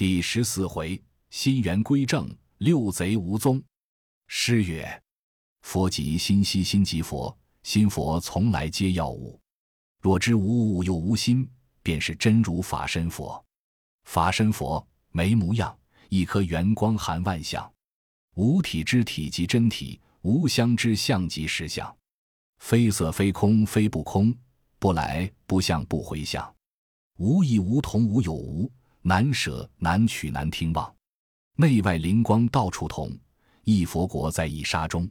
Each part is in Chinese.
第十四回，心源归正，六贼无踪。诗曰：“佛即心兮心即佛，心佛从来皆要物。若知无物又无心，便是真如法身佛。法身佛没模样，一颗圆光含万象。无体之体即真体，无相之相即实相。非色非空非不空，不来不相不回相。无异无同无有无。”难舍难取难听望，内外灵光到处同。一佛国在一沙中，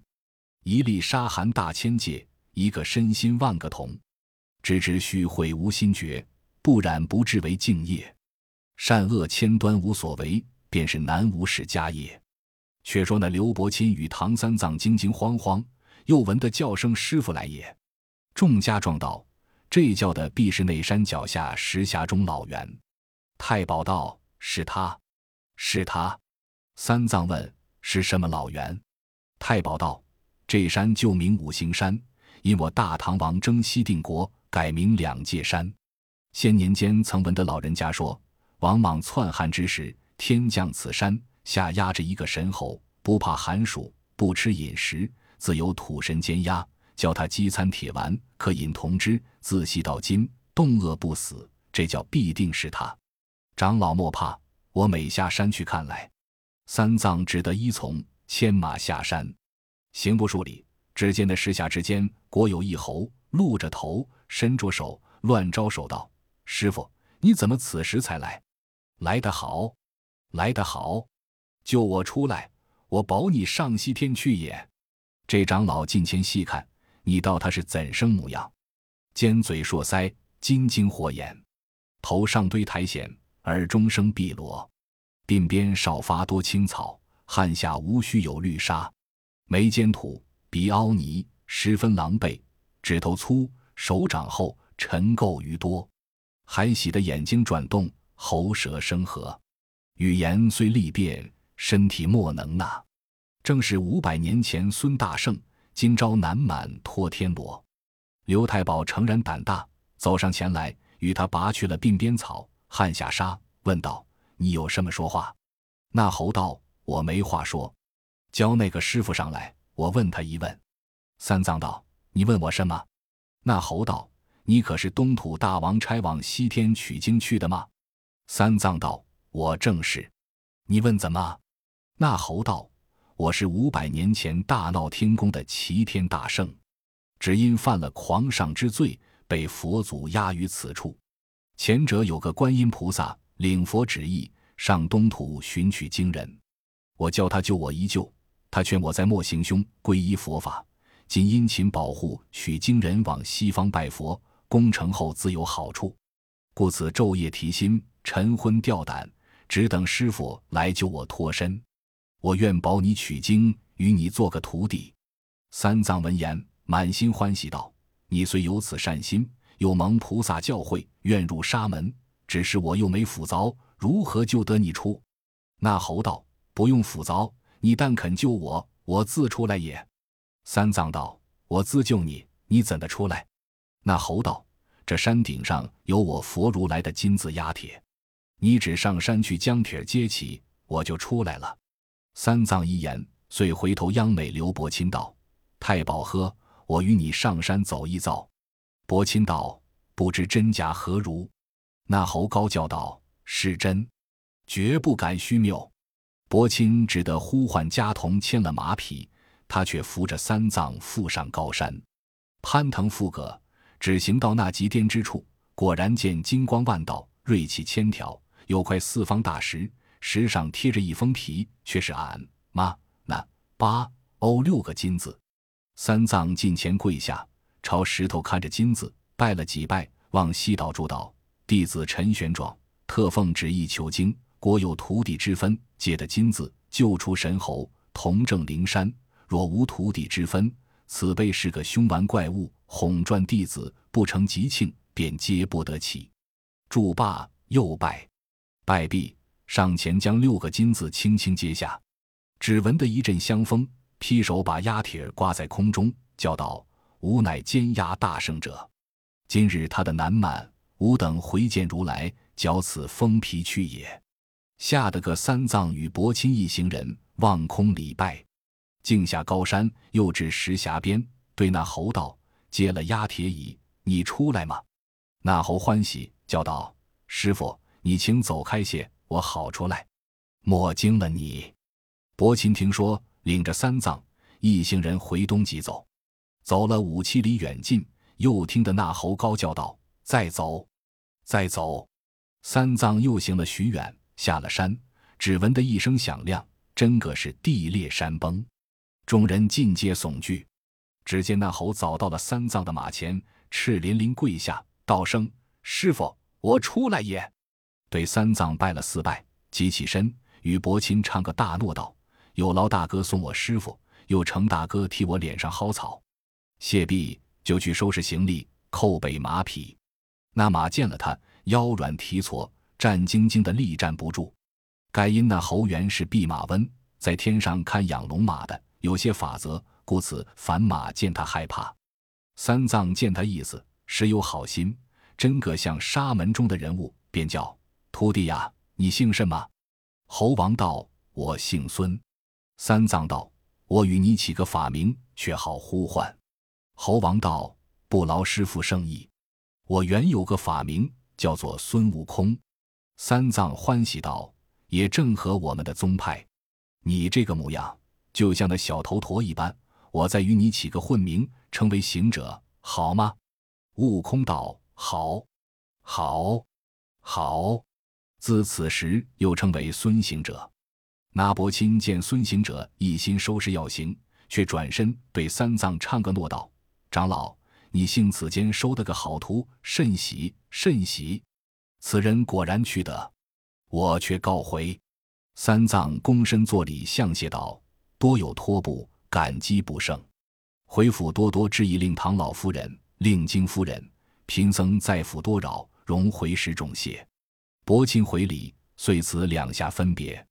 一粒沙含大千界，一个身心万个同。知之须会无心觉，不染不至为净业。善恶千端无所为，便是南无始家业。却说那刘伯钦与唐三藏惊惊慌慌，又闻得叫声：“师傅来也！”众家壮道：“这叫的必是那山脚下石匣中老猿。”太保道：“是他，是他。”三藏问：“是什么老猿？”太保道：“这山旧名五行山，因我大唐王征西定国，改名两界山。先年间曾闻得老人家说，王莽篡汉之时，天降此山下压着一个神猴，不怕寒暑，不吃饮食，自有土神监压，叫他饥餐铁丸，可饮同汁，自细到今，冻饿不死。这叫必定是他。”长老莫怕，我每下山去看来。三藏只得依从，牵马下山。行不数里，只见那石下之间，果有一猴，露着头，伸着手，乱招手道：“师傅，你怎么此时才来？来得好，来得好！救我出来，我保你上西天去也。”这长老近前细看，你道他是怎生模样？尖嘴硕腮，金睛火眼，头上堆苔藓。耳中生碧螺，鬓边少发多青草，汗下无须有绿纱。眉间土，鼻凹泥，十分狼狈。指头粗，手掌厚，尘垢余多。还喜的眼睛转动，喉舌生合，语言虽利变，身体莫能纳。正是五百年前孙大圣，今朝南满托天罗。刘太保诚然胆大，走上前来，与他拔去了鬓边草。汉下沙，问道：“你有什么说话？”那猴道：“我没话说，教那个师傅上来，我问他一问。”三藏道：“你问我什么？”那猴道：“你可是东土大王差往西天取经去的吗？”三藏道：“我正是。”你问怎么？那猴道：“我是五百年前大闹天宫的齐天大圣，只因犯了狂上之罪，被佛祖压于此处。”前者有个观音菩萨领佛旨意上东土寻取经人，我叫他救我一救，他劝我在莫行凶，皈依佛法。今殷勤保护取经人往西方拜佛，功成后自有好处，故此昼夜提心，晨昏吊胆，只等师傅来救我脱身。我愿保你取经，与你做个徒弟。三藏闻言，满心欢喜道：“你虽有此善心。”又蒙菩萨教诲，愿入沙门。只是我又没斧凿，如何救得你出？那猴道：“不用斧凿，你但肯救我，我自出来也。”三藏道：“我自救你，你怎的出来？”那猴道：“这山顶上有我佛如来的金字压帖，你只上山去将铁接起，我就出来了。”三藏一言，遂回头央美刘伯钦道：“太保呵，我与你上山走一遭。”伯钦道：“不知真假何如？”那猴高叫道：“是真，绝不敢虚谬。”伯钦只得呼唤家童牵了马匹，他却扶着三藏赴上高山，攀藤附葛，只行到那极巅之处，果然见金光万道，锐气千条，有块四方大石，石上贴着一封皮，却是俺妈那八欧六个金字。三藏近前跪下。朝石头看着金子，拜了几拜，往西道祝道：“弟子陈玄奘，特奉旨意求经，国有徒弟之分，借得金子救出神猴，同证灵山。若无徒弟之分，此辈是个凶顽怪物，哄赚弟子，不成吉庆，便皆不得起。”祝罢，又拜，拜毕，上前将六个金子轻轻接下，只闻得一阵香风，劈手把压铁挂在空中，叫道。吾乃监压大圣者，今日他的南满，吾等回见如来，缴此封皮去也。吓得个三藏与伯钦一行人望空礼拜，径下高山，又至石峡边，对那猴道：“接了压铁椅，你出来吗？”那猴欢喜，叫道：“师傅，你请走开些，我好出来。莫惊了你。”伯钦听说，领着三藏一行人回东极走，走了五七里远近，又听得那猴高叫道：“再走，再走！”三藏又行了许远。下了山，只闻得一声响亮，真个是地裂山崩。众人尽皆悚惧。只见那猴早到了三藏的马前，赤淋淋跪下，道声：“师傅，我出来也。”对三藏拜了四拜，即起身与伯钦唱个大诺道：“有劳大哥送我师傅，又程大哥替我脸上薅草。”谢毕，就去收拾行李，扣备马匹。那马见了他，腰软蹄挫。战兢兢的立站不住，盖因那侯元是弼马温，在天上看养龙马的，有些法则，故此凡马见他害怕。三藏见他意思，实有好心，真个像沙门中的人物，便叫徒弟呀，你姓甚么？猴王道：我姓孙。三藏道：我与你起个法名，却好呼唤。猴王道：不劳师傅圣意，我原有个法名，叫做孙悟空。三藏欢喜道：“也正合我们的宗派。你这个模样，就像那小头陀一般。我再与你起个混名，称为行者，好吗？”悟空道：“好，好，好。”自此时又称为孙行者。那伯钦见孙行者一心收拾要行，却转身对三藏唱个诺道：“长老，你幸此间收得个好徒，甚喜，甚喜。”此人果然去得，我却告回。三藏躬身作礼，向谢道：“多有托付，感激不胜。回府多多致意，令唐老夫人、令京夫人、贫僧在府多扰，容回时重谢。”伯钦回礼，遂辞两下分别。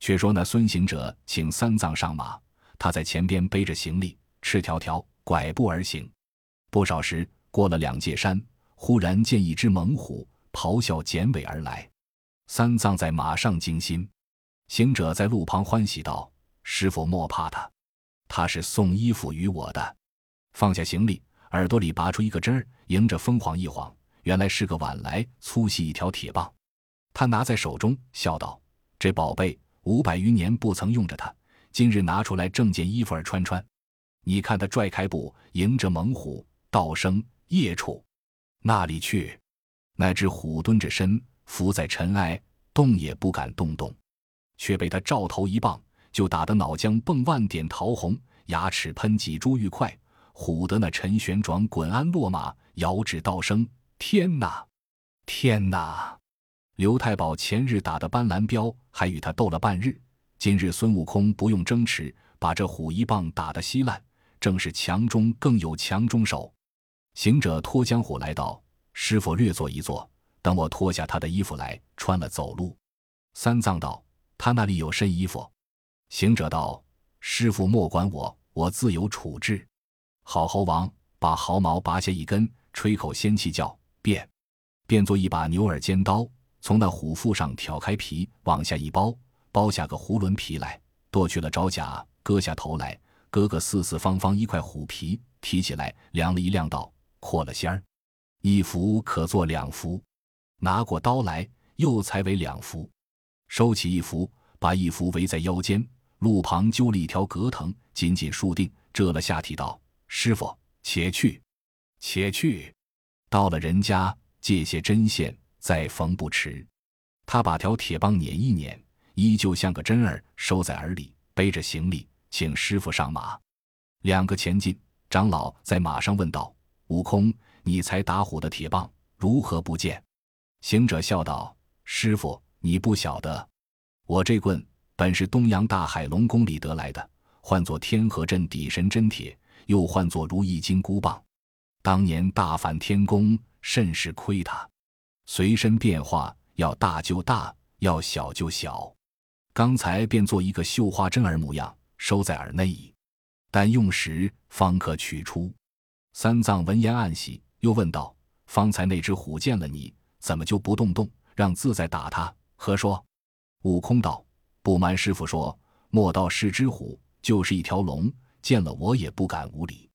却说那孙行者请三藏上马，他在前边背着行李，赤条条拐步而行。不少时，过了两界山，忽然见一只猛虎。咆哮剪尾而来，三藏在马上惊心，行者在路旁欢喜道：“师傅莫怕他，他是送衣服与我的。”放下行李，耳朵里拔出一个针儿，迎着风晃一晃，原来是个碗来粗细一条铁棒。他拿在手中，笑道：“这宝贝五百余年不曾用着它，今日拿出来正件衣服儿穿穿。你看他拽开步，迎着猛虎，道声夜处，那里去？”那只虎蹲着身，伏在尘埃，动也不敢动动，却被他照头一棒，就打得脑浆迸万点桃红，牙齿喷几珠玉块，唬得那陈旋转滚鞍落马，遥指道声：“天哪，天哪！”刘太保前日打的斑斓彪，还与他斗了半日，今日孙悟空不用争持，把这虎一棒打得稀烂，正是强中更有强中手。行者脱缰虎来到。师傅略坐一坐，等我脱下他的衣服来穿了走路。三藏道：“他那里有身衣服？”行者道：“师傅莫管我，我自有处置。”好猴王把毫毛拔下一根，吹口仙气叫变，变作一把牛耳尖刀，从那虎腹上挑开皮，往下一包，包下个囫囵皮来，剁去了爪甲，割下头来，哥哥四四方方一块虎皮，提起来量了一量，道：“扩了仙儿。”一幅可做两幅，拿过刀来，又裁为两幅。收起一幅，把一幅围在腰间，路旁揪了一条隔藤，紧紧束定，遮了下体，道：“师傅，且去，且去。到了人家，借些针线，再缝不迟。”他把条铁棒捻一捻，依旧像个针儿，收在耳里，背着行李，请师傅上马。两个前进，长老在马上问道：“悟空。”你才打虎的铁棒如何不见？行者笑道：“师傅，你不晓得，我这棍本是东洋大海龙宫里得来的，唤作天河镇底神真铁，又唤作如意金箍棒。当年大反天宫，甚是亏他，随身变化，要大就大，要小就小。刚才便做一个绣花针儿模样，收在耳内矣。但用时方可取出。”三藏闻言暗喜。又问道：“方才那只虎见了你，怎么就不动动，让自在打他？何说？”悟空道：“不瞒师傅说，莫道是只虎，就是一条龙，见了我也不敢无礼。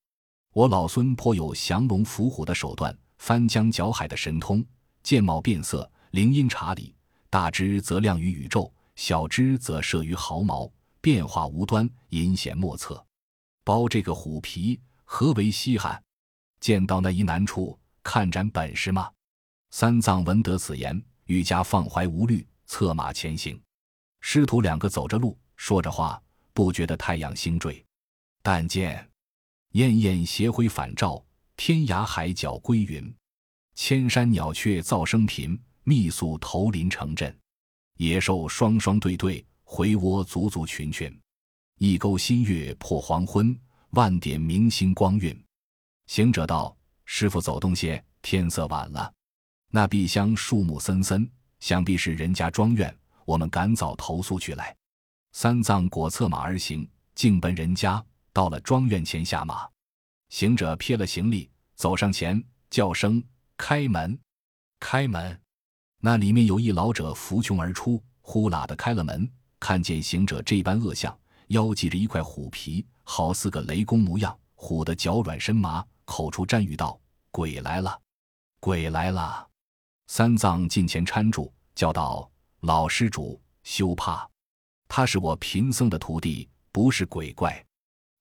我老孙颇有降龙伏虎的手段，翻江搅海的神通，见貌变色，灵音察理，大之则亮于宇宙，小之则摄于毫毛，变化无端，阴险莫测。包这个虎皮，何为稀罕？见到那一难处，看展本事吗？”三藏闻得此言，愈加放怀无虑，策马前行。师徒两个走着路，说着话，不觉得太阳星坠。但见燕燕斜晖返照，天涯海角归云。千山鸟雀噪声频，密宿头林成阵。野兽双双对对，回窝足足群群。一钩新月破黄昏，万点明星光晕。行者道：“师傅走动些，天色晚了。”那碧香树木森森，想必是人家庄院。我们赶早投宿去来。三藏果策马而行，径奔人家。到了庄院前下马，行者撇了行李，走上前，叫声：“开门，开门！”那里面有一老者扶穷而出，呼啦的开了门，看见行者这般恶相，腰系着一块虎皮，好似个雷公模样，唬得脚软身麻，口出战语道：“鬼来了，鬼来了！”三藏近前搀住，叫道：“老施主，休怕，他是我贫僧的徒弟，不是鬼怪。”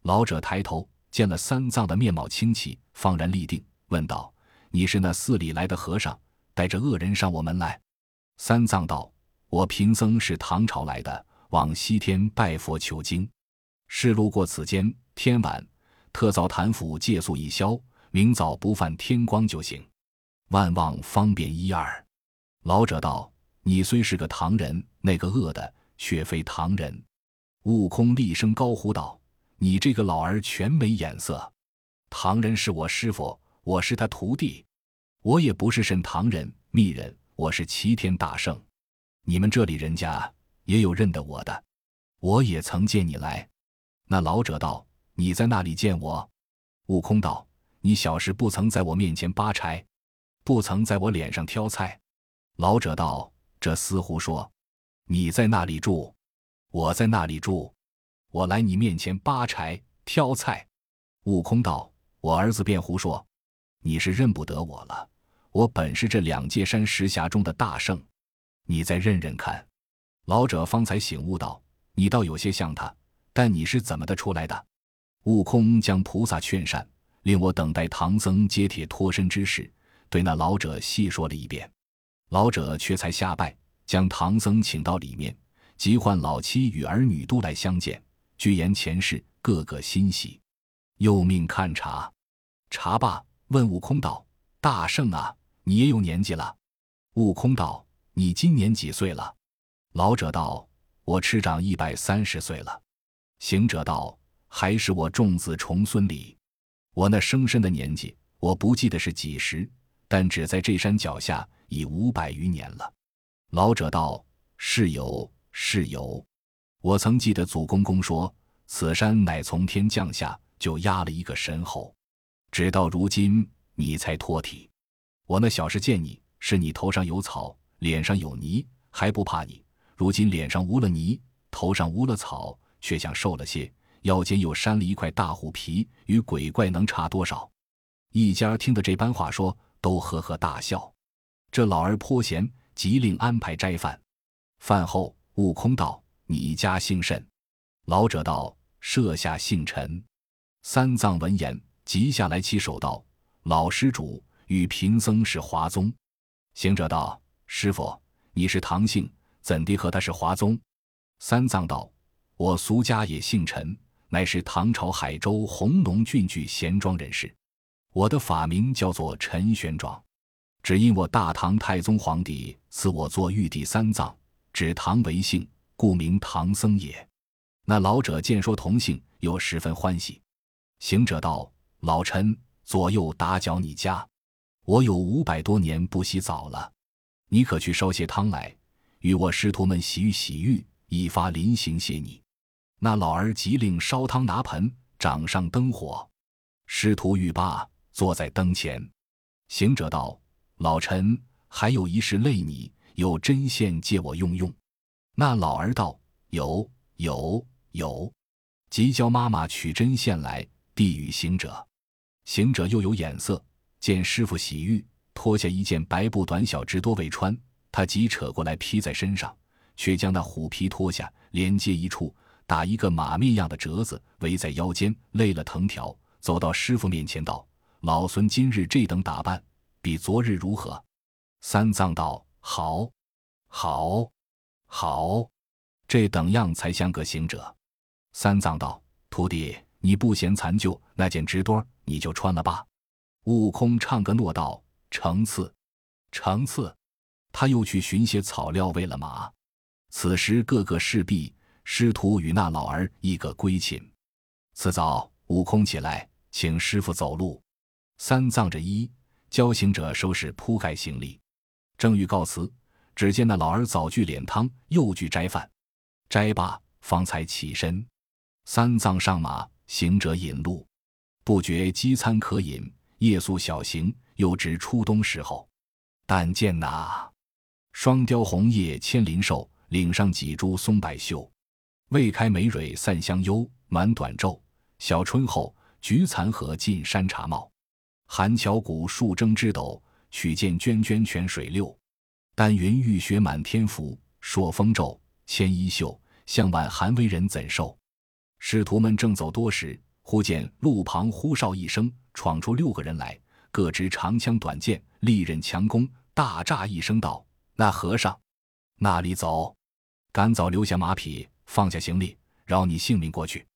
老者抬头见了三藏的面貌清奇，方然立定，问道：“你是那寺里来的和尚，带着恶人上我门来？”三藏道：“我贫僧是唐朝来的，往西天拜佛求经，是路过此间，天晚，特造坛府借宿一宵，明早不犯天光就行。”万望方便一二，老者道：“你虽是个唐人，那个恶的却非唐人。”悟空厉声高呼道：“你这个老儿全没眼色！唐人是我师傅，我是他徒弟，我也不是甚唐人、密人，我是齐天大圣。你们这里人家也有认得我的，我也曾见你来。”那老者道：“你在那里见我？”悟空道：“你小时不曾在我面前扒柴。”不曾在我脸上挑菜，老者道：“这似乎说，你在那里住，我在那里住，我来你面前扒柴挑菜。”悟空道：“我儿子便胡说，你是认不得我了。我本是这两界山石峡中的大圣，你再认认看。”老者方才醒悟道：“你倒有些像他，但你是怎么的出来的？”悟空将菩萨劝善，令我等待唐僧接帖脱身之事。对那老者细说了一遍，老者却才下拜，将唐僧请到里面，即唤老妻与儿女都来相见，具言前世，个个欣喜。又命看茶，茶罢，问悟空道：“大圣啊，你也有年纪了。”悟空道：“你今年几岁了？”老者道：“我吃长一百三十岁了。”行者道：“还是我重子重孙里，我那生身的年纪，我不记得是几时。”但只在这山脚下已五百余年了。老者道：“是有，是有。我曾记得祖公公说，此山乃从天降下，就压了一个神猴。直到如今，你才脱体。我那小时见你，是你头上有草，脸上有泥，还不怕你。如今脸上无了泥，头上无了草，却像瘦了些，腰间又扇了一块大虎皮，与鬼怪能差多少？”一家听得这般话说。都呵呵大笑，这老儿颇闲，即令安排斋饭。饭后，悟空道：“你家姓甚？”老者道：“舍下姓陈。”三藏闻言，急下来起手道：“老施主与贫僧是华宗。”行者道：“师傅，你是唐姓，怎地和他是华宗？”三藏道：“我俗家也姓陈，乃是唐朝海州弘农郡郡贤庄人士。”我的法名叫做陈玄奘，只因我大唐太宗皇帝赐我做玉帝三藏，指唐为姓，故名唐僧也。那老者见说同姓，又十分欢喜。行者道：“老陈，左右打搅你家，我有五百多年不洗澡了，你可去烧些汤来，与我师徒们洗浴洗浴，以发临行谢你。”那老儿即令烧汤拿盆，掌上灯火，师徒浴罢。坐在灯前，行者道：“老臣还有一事累你，有针线借我用用。”那老儿道：“有，有，有。”即教妈妈取针线来，递与行者。行者又有眼色，见师傅洗浴，脱下一件白布短小直多未穿，他即扯过来披在身上，却将那虎皮脱下，连接一处，打一个马面样的折子，围在腰间，勒了藤条，走到师傅面前道：“老孙今日这等打扮，比昨日如何？”三藏道：“好，好，好，这等样才像个行者。”三藏道：“徒弟，你不嫌残旧，那件直多，你就穿了吧。”悟空唱个诺道：“成次，成次。”他又去寻些草料喂了马。此时个个侍婢师徒与那老儿一个归寝。次早，悟空起来请师傅走路。三藏着衣，教行者收拾铺盖行李，正欲告辞，只见那老儿早具脸汤，又具斋饭，斋罢方才起身。三藏上马，行者引路，不觉饥餐可饮，夜宿小行，又值初冬时候。但见那双雕红叶千林瘦，岭上几株松柏秀。未开梅蕊散香幽，满短皱。小春后，菊残荷尽山茶茂。寒桥古树争枝斗，曲涧涓涓泉水流。丹云玉雪满天浮，朔风骤，千衣袖。向晚寒微人怎受？师徒们正走多时，忽见路旁呼哨一声，闯出六个人来，各执长枪短剑，利刃强攻。大诈一声道：“那和尚，那里走？赶早留下马匹，放下行李，饶你性命过去。”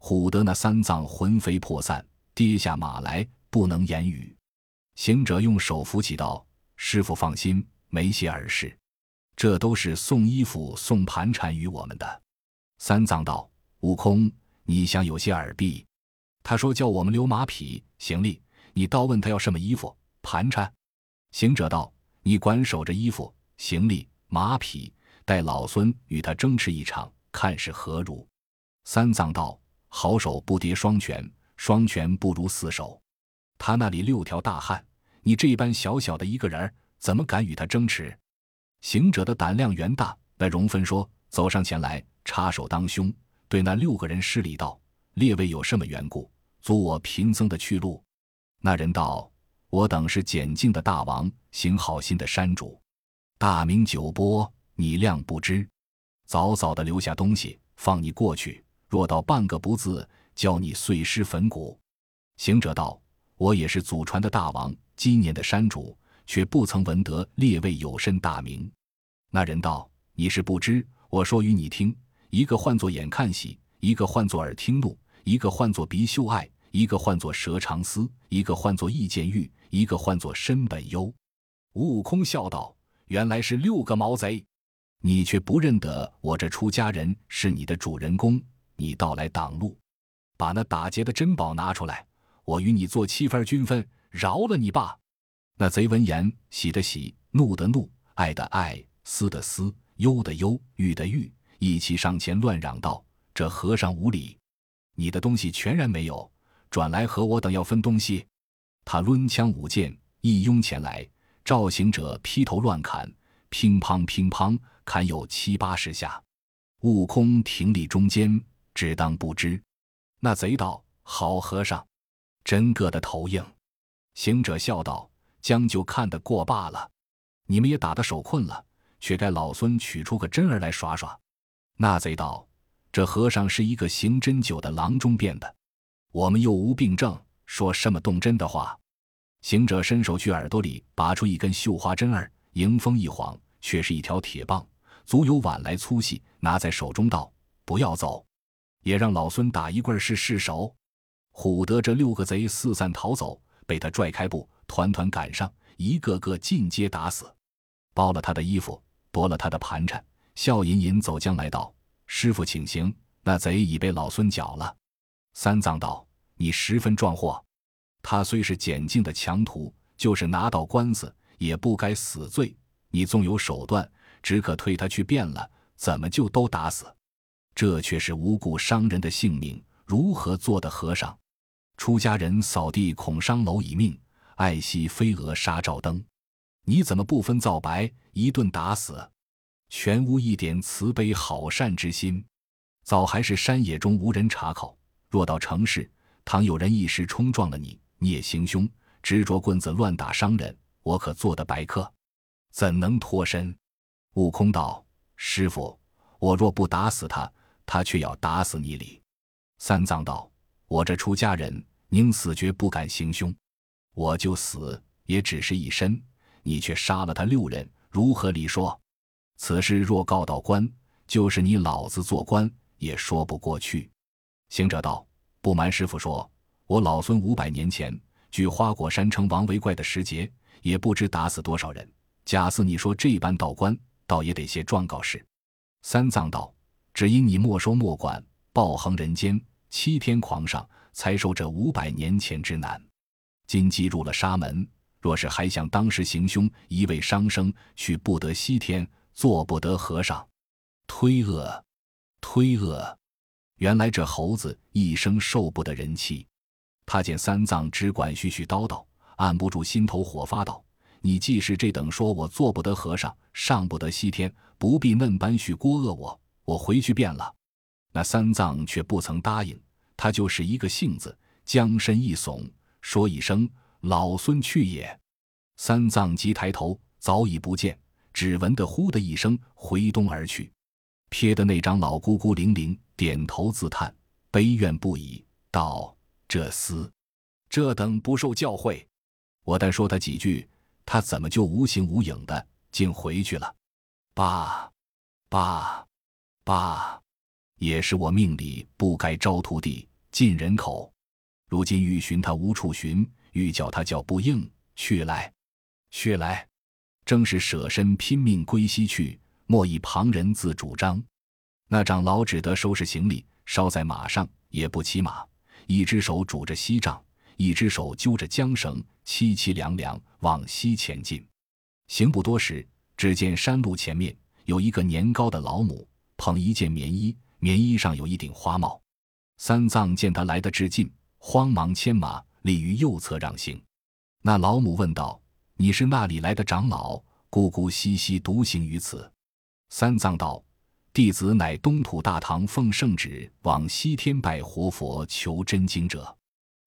唬得那三藏魂飞魄散，跌下马来，不能言语。行者用手扶起道：“师傅放心，没些耳事，这都是送衣服、送盘缠与我们的。”三藏道。悟空，你想有些耳弊？他说叫我们留马匹行李，你倒问他要什么衣服盘缠。行者道：“你管守着衣服行李马匹，待老孙与他争持一场，看是何如。”三藏道：“好手不敌双拳，双拳不如四手。他那里六条大汉，你这般小小的一个人，怎么敢与他争持？”行者的胆量原大，那容分说，走上前来，插手当胸。对那六个人施礼道：“列位有什么缘故，阻我贫僧的去路？”那人道：“我等是简净的大王，行好心的山主，大名九波，你谅不知。早早的留下东西，放你过去。若到半个不字，教你碎尸粉骨。”行者道：“我也是祖传的大王，今年的山主，却不曾闻得列位有甚大名。”那人道：“你是不知，我说与你听。”一个唤作眼看喜，一个唤作耳听怒，一个唤作鼻嗅爱，一个唤作舌长思，一个唤作意见欲，一个唤作身本忧。悟空笑道：“原来是六个毛贼，你却不认得我这出家人是你的主人公，你倒来挡路，把那打劫的珍宝拿出来，我与你做七分均分，饶了你罢。”那贼闻言，喜的喜，怒的怒，爱的爱，思的思，忧的忧，欲的欲。一起上前乱嚷道：“这和尚无礼！你的东西全然没有，转来和我等要分东西。”他抡枪舞剑，一拥前来，赵行者劈头乱砍，乒乓乒乓，砍有七八十下。悟空停立中间，只当不知。那贼道：“好和尚，真个的头硬。”行者笑道：“将就看得过罢了。你们也打得手困了，却该老孙取出个真儿来耍耍。”那贼道：“这和尚是一个行针灸的郎中变的，我们又无病症，说什么动真的话？”行者伸手去耳朵里拔出一根绣花针儿，迎风一晃，却是一条铁棒，足有碗来粗细，拿在手中道：“不要走，也让老孙打一棍试试手。”唬得这六个贼四散逃走，被他拽开步，团团赶上，一个个尽皆打死，剥了他的衣服，夺了他的盘缠。笑吟吟走将来道：“师傅，请行。那贼已被老孙缴了。”三藏道：“你十分壮货。他虽是简净的强徒，就是拿到官司，也不该死罪。你纵有手段，只可推他去变了，怎么就都打死？这却是无故伤人的性命，如何做的和尚？出家人扫地恐伤蝼蚁命，爱惜飞蛾杀照灯。你怎么不分皂白，一顿打死？”全无一点慈悲好善之心。早还是山野中无人查考，若到城市，倘有人一时冲撞了你，你也行凶，执着棍子乱打伤人，我可做的白客，怎能脱身？悟空道：“师傅，我若不打死他，他却要打死你哩。”三藏道：“我这出家人，宁死绝不敢行凶。我就死，也只是一身，你却杀了他六人，如何理说？此事若告到官，就是你老子做官。”也说不过去。行者道：“不瞒师傅说，我老孙五百年前据花果山称王为怪的时节，也不知打死多少人。假似你说这般道观，倒也得些状告事。”三藏道：“只因你没收莫管，暴横人间，欺天狂上，才受这五百年前之难。今既入了沙门，若是还想当时行凶，一味伤生，去不得西天，做不得和尚，推恶。”推恶，原来这猴子一生受不得人欺。他见三藏只管絮絮叨叨，按不住心头火，发道：“你既是这等说，我做不得和尚，上不得西天，不必嫩般许郭恶我，我回去便了。”那三藏却不曾答应，他就是一个性子，将身一耸，说一声：“老孙去也。”三藏急抬头，早已不见，只闻得呼的一声，回东而去。瞥得那张老孤孤零零，点头自叹，悲怨不已，道：“这厮，这等不受教诲，我但说他几句，他怎么就无形无影的，竟回去了？爸，爸，爸，也是我命里不该招徒弟进人口。如今欲寻他无处寻，欲叫他叫不应，去来，去来，正是舍身拼命归西去。”莫以旁人自主张。那长老只得收拾行李，捎在马上，也不骑马，一只手拄着锡杖，一只手揪着缰绳，凄凄凉凉往西前进。行不多时，只见山路前面有一个年高的老母，捧一件棉衣，棉衣上有一顶花帽。三藏见他来得至近，慌忙牵马立于右侧让行。那老母问道：“你是那里来的长老？孤孤兮兮独行于此？”三藏道：“弟子乃东土大唐奉圣旨往西天拜活佛求真经者。”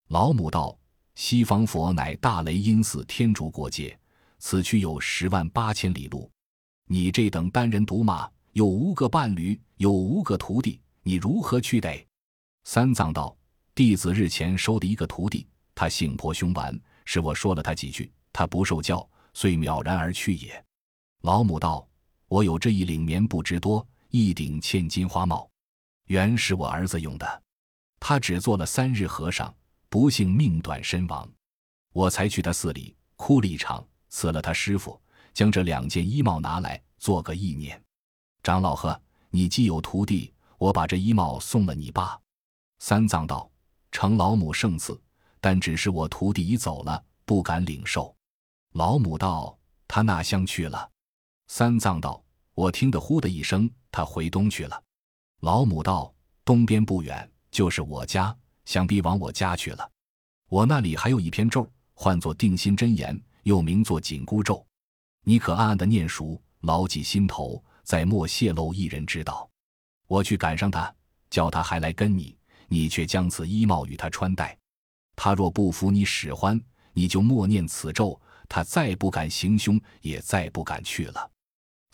老母道：“西方佛乃大雷音寺天竺国界，此去有十万八千里路。你这等单人独马，有无个伴侣，有无个徒弟，你如何去得？”三藏道：“弟子日前收的一个徒弟，他性颇凶顽，是我说了他几句，他不受教，遂渺然而去也。”老母道。我有这一领棉布之多，一顶嵌金花帽，原是我儿子用的。他只做了三日和尚，不幸命短身亡。我才去他寺里哭了一场，辞了他师傅，将这两件衣帽拿来做个意念。长老呵，你既有徒弟，我把这衣帽送了你吧。三藏道：“承老母圣赐，但只是我徒弟已走了，不敢领受。”老母道：“他哪乡去了？”三藏道。我听得呼的一声，他回东去了。老母道：“东边不远，就是我家，想必往我家去了。我那里还有一篇咒，唤作定心真言，又名作紧箍咒。你可暗暗的念熟，牢记心头，再莫泄露一人知道。我去赶上他，叫他还来跟你，你却将此衣帽与他穿戴。他若不服你使唤，你就默念此咒，他再不敢行凶，也再不敢去了。”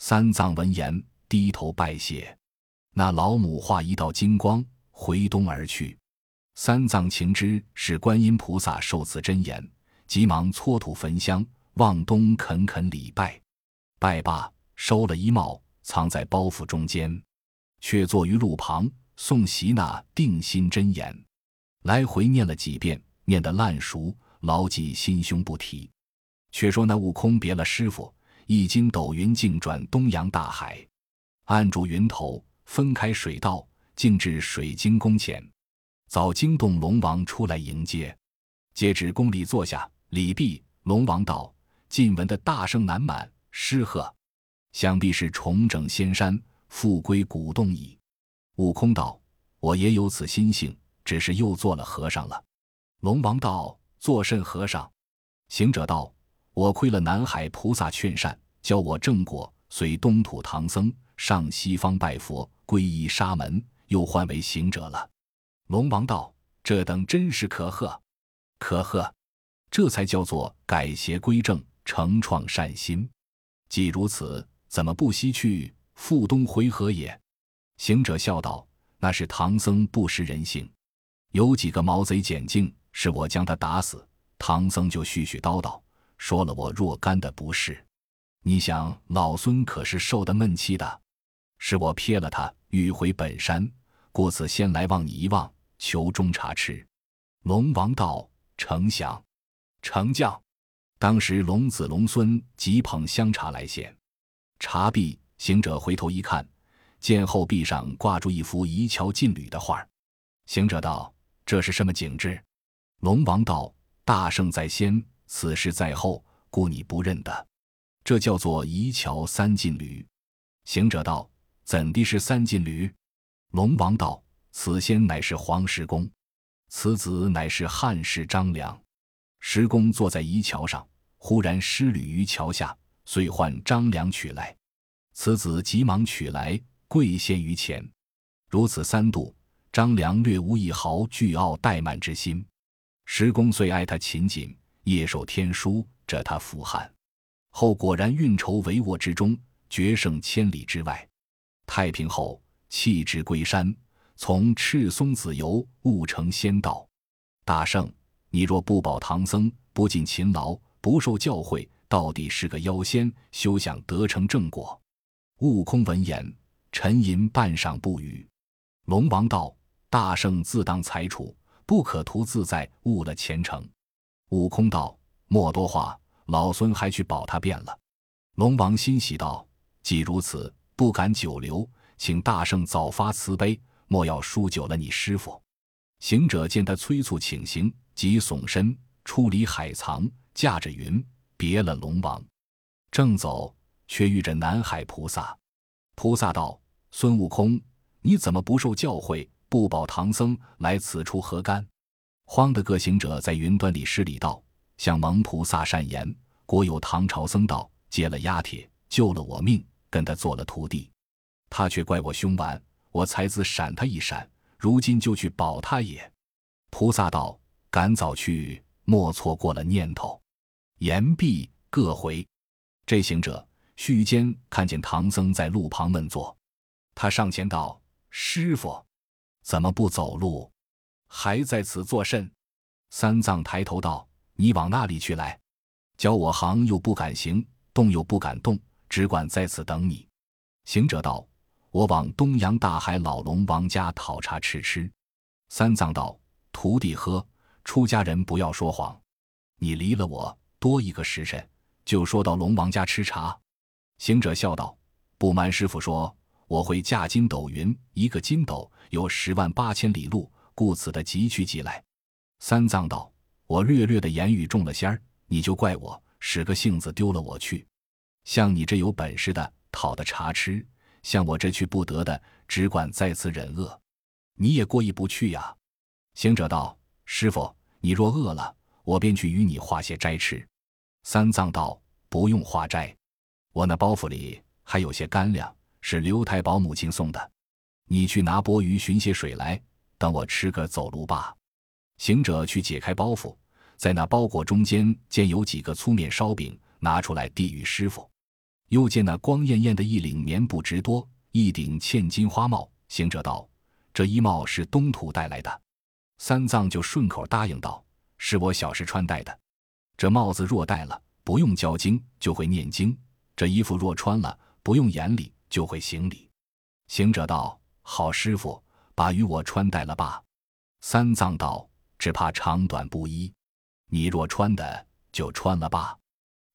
三藏闻言，低头拜谢。那老母化一道金光，回东而去。三藏情知是观音菩萨受此真言，急忙搓土焚香，望东恳恳礼拜。拜罢，收了衣帽，藏在包袱中间，却坐于路旁诵习那定心真言，来回念了几遍，念得烂熟，牢记心胸不提。却说那悟空别了师傅。一经斗云径转东洋大海，按住云头，分开水道，径至水晶宫前。早惊动龙王出来迎接，接旨宫里坐下，礼毕。龙王道：“晋闻的大圣难满，失贺，想必是重整仙山，复归古洞矣。”悟空道：“我也有此心性，只是又做了和尚了。”龙王道：“作甚和尚？”行者道。我亏了南海菩萨劝善，教我正果，随东土唐僧上西方拜佛，皈依沙门，又换为行者了。龙王道：“这等真是可贺，可贺！这才叫做改邪归正，成创善心。既如此，怎么不西去赴东回合也？”行者笑道：“那是唐僧不识人性，有几个毛贼捡净，是我将他打死，唐僧就絮絮叨叨说了我若干的不是。你想老孙可是受的闷气的，是我撇了他，欲回本山，故此先来望你一望。”求中茶吃，龙王道：“丞相，丞相。”当时龙子龙孙急捧香茶来献。茶毕，行者回头一看，见后壁上挂住一幅移桥进旅的画行者道：“这是什么景致？”龙王道：“大圣在先，此事在后，故你不认得。这叫做移桥三进旅。”行者道：“怎地是三进驴？”龙王道。此仙乃是黄石公，此子乃是汉室张良。石公坐在移桥上，忽然失履于桥下，遂唤张良取来。此子急忙取来，跪献于前。如此三度，张良略无一毫倨傲怠慢之心。石公遂爱他勤谨，夜守天书，着他服汉。后果然运筹帷幄之中，决胜千里之外。太平后，弃之归山。从赤松子游，悟成仙道。大圣，你若不保唐僧，不尽勤劳，不受教诲，到底是个妖仙，休想得成正果。悟空闻言，沉吟半晌不语。龙王道：“大圣自当裁处，不可图自在，误了前程。”悟空道：“莫多话，老孙还去保他便了。”龙王欣喜道：“既如此，不敢久留，请大圣早发慈悲。”莫要输久了你师傅。行者见他催促请行，即耸身出离海藏，驾着云别了龙王。正走，却遇着南海菩萨。菩萨道：“孙悟空，你怎么不受教诲，不保唐僧来此处何干？”慌的个行者在云端里施礼道：“向蒙菩萨善言，国有唐朝僧道借了压帖，救了我命，跟他做了徒弟，他却怪我凶顽。”我才子闪他一闪，如今就去保他也。菩萨道：“赶早去，莫错过了念头。”言毕，各回。这行者须间看见唐僧在路旁闷坐，他上前道：“师傅，怎么不走路，还在此作甚？”三藏抬头道：“你往那里去来？教我行又不敢行，动又不敢动，只管在此等你。”行者道。我往东洋大海老龙王家讨茶吃吃。三藏道：“徒弟喝，出家人不要说谎。你离了我多一个时辰，就说到龙王家吃茶。”行者笑道：“不瞒师傅说，我会驾筋斗云，一个筋斗有十万八千里路，故此的急去急来。”三藏道：“我略略的言语中了仙儿，你就怪我使个性子丢了我去。像你这有本事的，讨的茶吃。”像我这去不得的，只管在此忍饿，你也过意不去呀。行者道：“师傅，你若饿了，我便去与你化些斋吃。”三藏道：“不用化斋，我那包袱里还有些干粮，是刘太保母亲送的。你去拿钵盂寻些水来，等我吃个走路罢。”行者去解开包袱，在那包裹中间见有几个粗面烧饼，拿出来递与师傅。又见那光艳艳的一领棉布直多，一顶嵌金花帽。行者道：“这衣帽是东土带来的。”三藏就顺口答应道：“是我小时穿戴的。这帽子若戴了，不用教经就会念经；这衣服若穿了，不用言礼就会行礼。”行者道：“好师傅，把与我穿戴了吧。”三藏道：“只怕长短不一，你若穿的，就穿了吧。”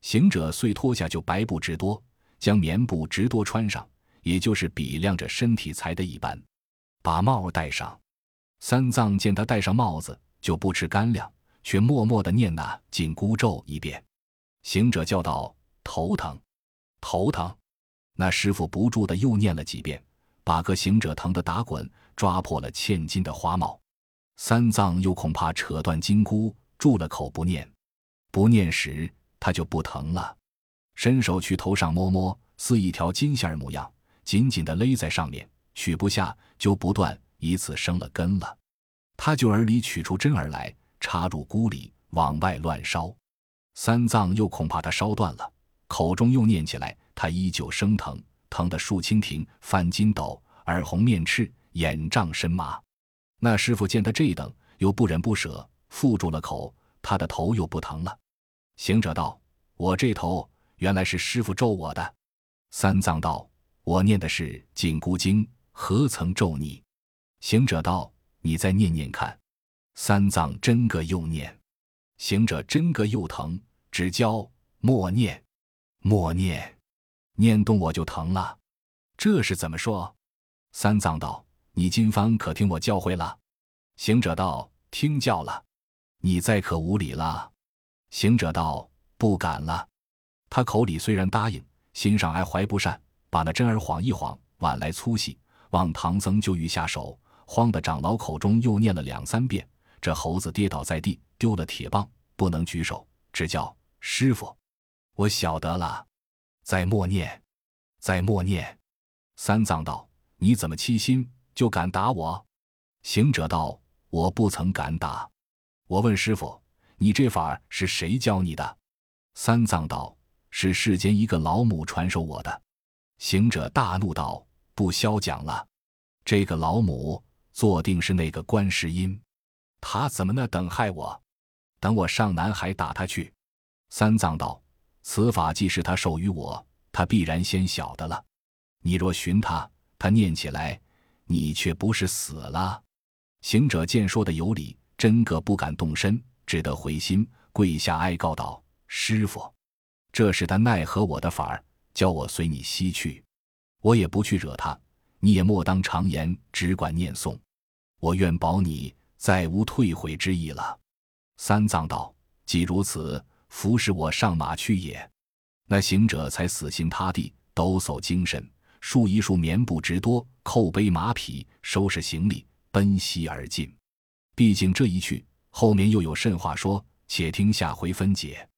行者遂脱下就白布直多，将棉布直多穿上，也就是比量着身体裁的一般，把帽戴上。三藏见他戴上帽子，就不吃干粮，却默默的念那紧箍咒一遍。行者叫道：“头疼，头疼！”那师傅不住的又念了几遍，把个行者疼得打滚，抓破了嵌金的花帽。三藏又恐怕扯断金箍，住了口不念。不念时。他就不疼了，伸手去头上摸摸，似一条金线儿模样，紧紧的勒在上面，取不下，就不断，以此生了根了。他就耳里取出针儿来，插入箍里，往外乱烧。三藏又恐怕他烧断了，口中又念起来，他依旧生疼，疼得竖蜻蜓，翻筋斗，耳红面赤，眼胀身麻。那师傅见他这等，又不忍不舍，缚住了口，他的头又不疼了。行者道：“我这头原来是师傅咒我的。”三藏道：“我念的是紧箍经，何曾咒你？”行者道：“你再念念看。”三藏真个又念。行者真个又疼，只教默念，默念，念动我就疼了。这是怎么说？三藏道：“你今番可听我教诲了？”行者道：“听教了。”你再可无礼了。行者道：“不敢了。”他口里虽然答应，心上还怀不善，把那针儿晃一晃，挽来粗细，望唐僧就欲下手，慌的长老口中又念了两三遍。这猴子跌倒在地，丢了铁棒，不能举手，只叫师傅。我晓得了，再默念，再默念。三藏道：“你怎么欺心，就敢打我？”行者道：“我不曾敢打。我问师傅，你这法是谁教你的？”三藏道：“是世间一个老母传授我的。”行者大怒道：“不消讲了！这个老母坐定是那个观世音。”他怎么那等害我？等我上南海打他去。三藏道：“此法既是他授予我，他必然先晓得了。你若寻他，他念起来，你却不是死了。”行者见说的有理，真个不敢动身，只得回心，跪下哀告道：“师傅，这是他奈何我的法儿，叫我随你西去。我也不去惹他，你也莫当常言，只管念诵。我愿保你。”再无退悔之意了。三藏道：“既如此，服侍我上马去也。”那行者才死心塌地，抖擞精神，束一束棉布直多，扣背马匹，收拾行李，奔西而进。毕竟这一去，后面又有甚话说？且听下回分解。